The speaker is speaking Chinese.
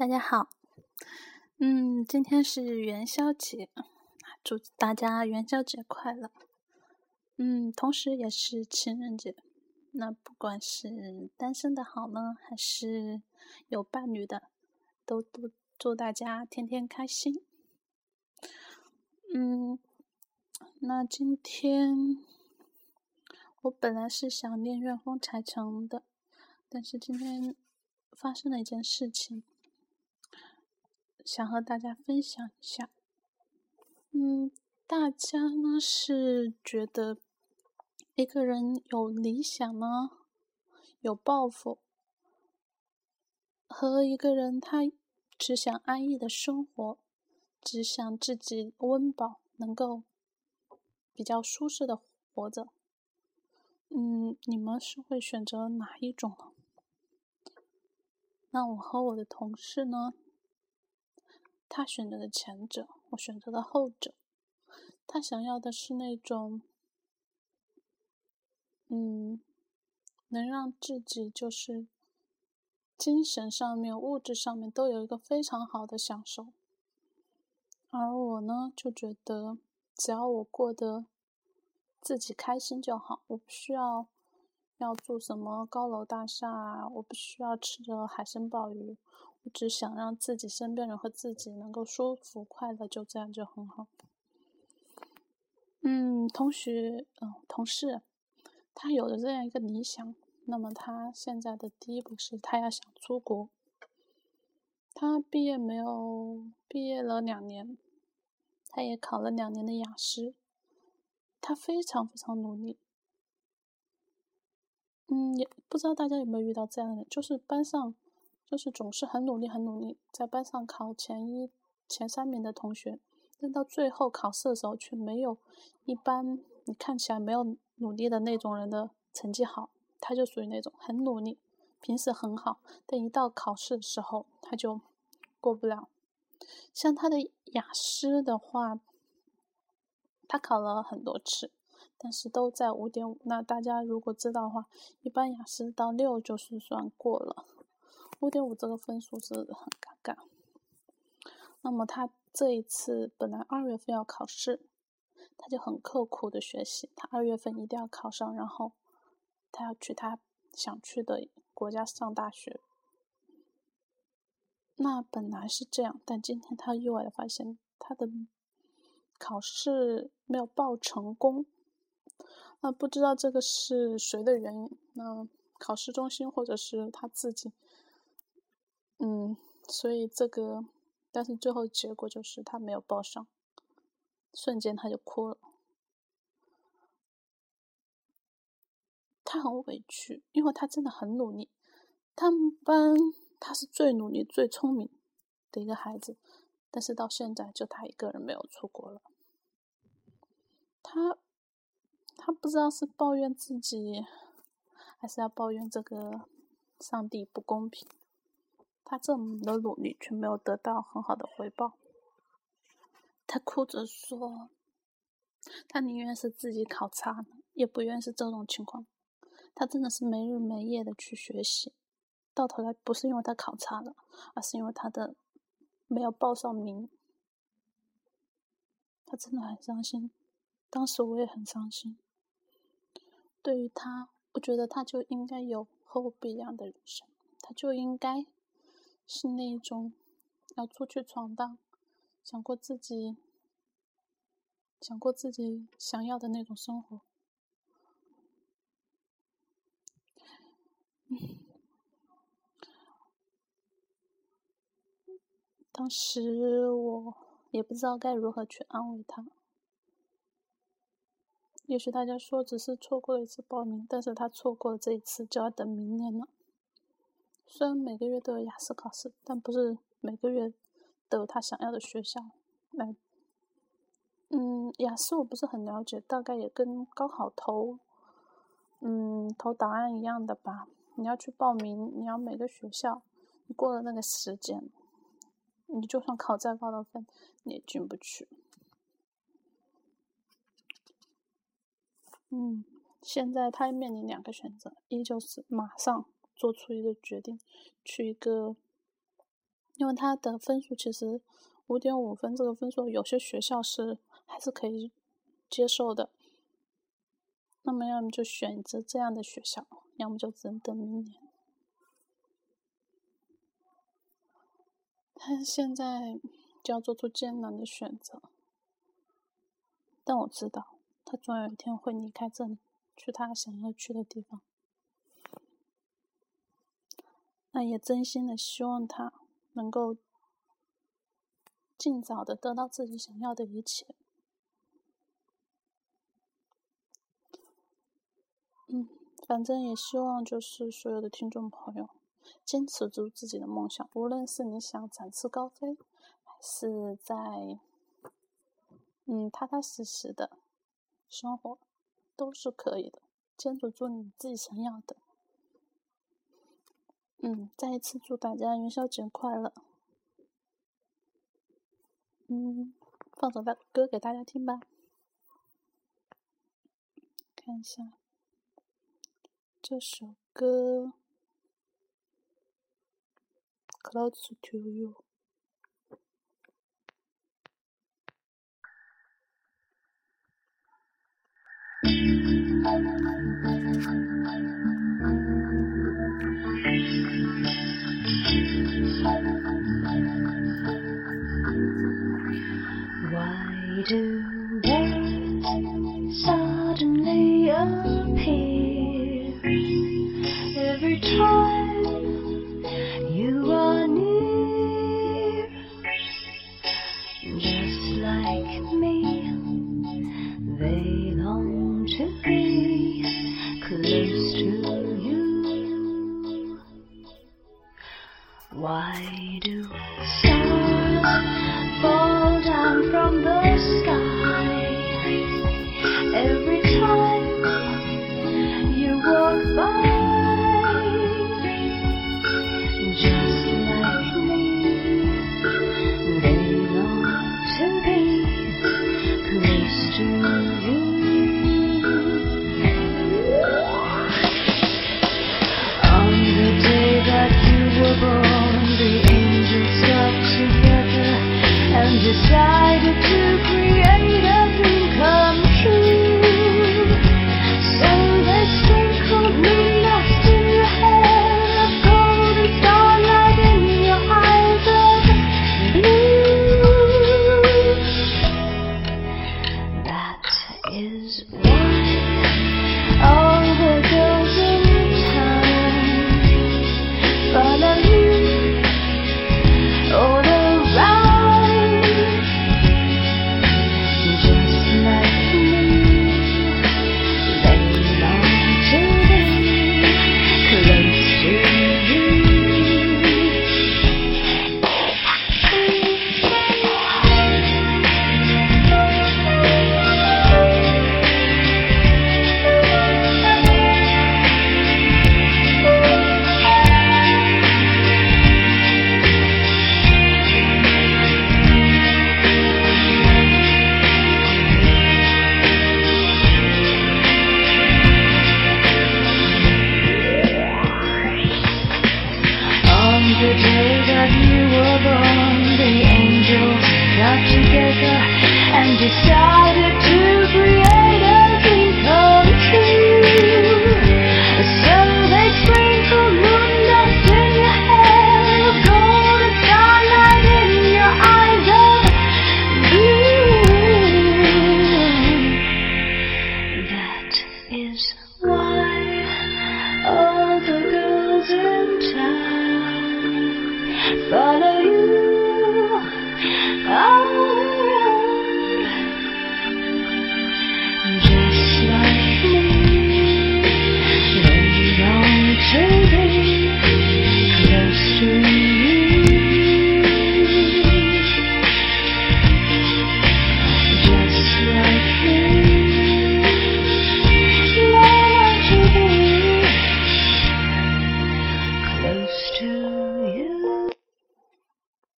大家好，嗯，今天是元宵节，祝大家元宵节快乐。嗯，同时也是情人节，那不管是单身的好呢，还是有伴侣的，都都祝大家天天开心。嗯，那今天我本来是想念怨风柴城的，但是今天发生了一件事情。想和大家分享一下，嗯，大家呢是觉得一个人有理想呢，有抱负，和一个人他只想安逸的生活，只想自己温饱，能够比较舒适的活着，嗯，你们是会选择哪一种呢？那我和我的同事呢？他选择的前者，我选择的后者。他想要的是那种，嗯，能让自己就是精神上面、物质上面都有一个非常好的享受。而我呢，就觉得只要我过得自己开心就好，我不需要要住什么高楼大厦啊，我不需要吃着海参鲍鱼。我只想让自己身边人和自己能够舒服快乐，就这样就很好。嗯，同学，嗯，同事，他有了这样一个理想，那么他现在的第一步是他要想出国。他毕业没有？毕业了两年，他也考了两年的雅思，他非常非常努力。嗯，也不知道大家有没有遇到这样的人，就是班上。就是总是很努力，很努力，在班上考前一、前三名的同学，但到最后考试的时候却没有一般你看起来没有努力的那种人的成绩好。他就属于那种很努力，平时很好，但一到考试的时候他就过不了。像他的雅思的话，他考了很多次，但是都在五点五。那大家如果知道的话，一般雅思到六就是算过了。五点五这个分数是很尴尬。那么他这一次本来二月份要考试，他就很刻苦的学习，他二月份一定要考上，然后他要去他想去的国家上大学。那本来是这样，但今天他意外的发现他的考试没有报成功。那不知道这个是谁的原因？那考试中心或者是他自己？嗯，所以这个，但是最后结果就是他没有报上，瞬间他就哭了。他很委屈，因为他真的很努力，他们班他是最努力、最聪明的一个孩子，但是到现在就他一个人没有出国了。他，他不知道是抱怨自己，还是要抱怨这个上帝不公平。他这么的努力，却没有得到很好的回报。他哭着说：“他宁愿是自己考差了，也不愿是这种情况。他真的是没日没夜的去学习，到头来不是因为他考差了，而是因为他的没有报上名。他真的很伤心，当时我也很伤心。对于他，我觉得他就应该有和我不一样的人生，他就应该。”是那种要出去闯荡，想过自己想过自己想要的那种生活。当时我也不知道该如何去安慰他。也许大家说只是错过了一次报名，但是他错过了这一次，就要等明年了。虽然每个月都有雅思考试，但不是每个月都有他想要的学校。来，嗯，雅思我不是很了解，大概也跟高考投，嗯，投档案一样的吧。你要去报名，你要每个学校，你过了那个时间，你就算考再高的分，你也进不去。嗯，现在他面临两个选择，一就是马上。做出一个决定，去一个因为他的分数其实五点五分这个分数，有些学校是还是可以接受的。那么要么就选择这样的学校，要么就只能等明年。他现在就要做出艰难的选择，但我知道他总有一天会离开这里，去他想要去的地方。那也真心的希望他。能够尽早的得到自己想要的一切。嗯，反正也希望就是所有的听众朋友坚持住自己的梦想，无论是你想展翅高飞，还是在嗯踏踏实实的生活，都是可以的。坚持住你自己想要的。嗯，再一次祝大家元宵节快乐。嗯，放首大歌给大家听吧。看一下这首歌，Close to You。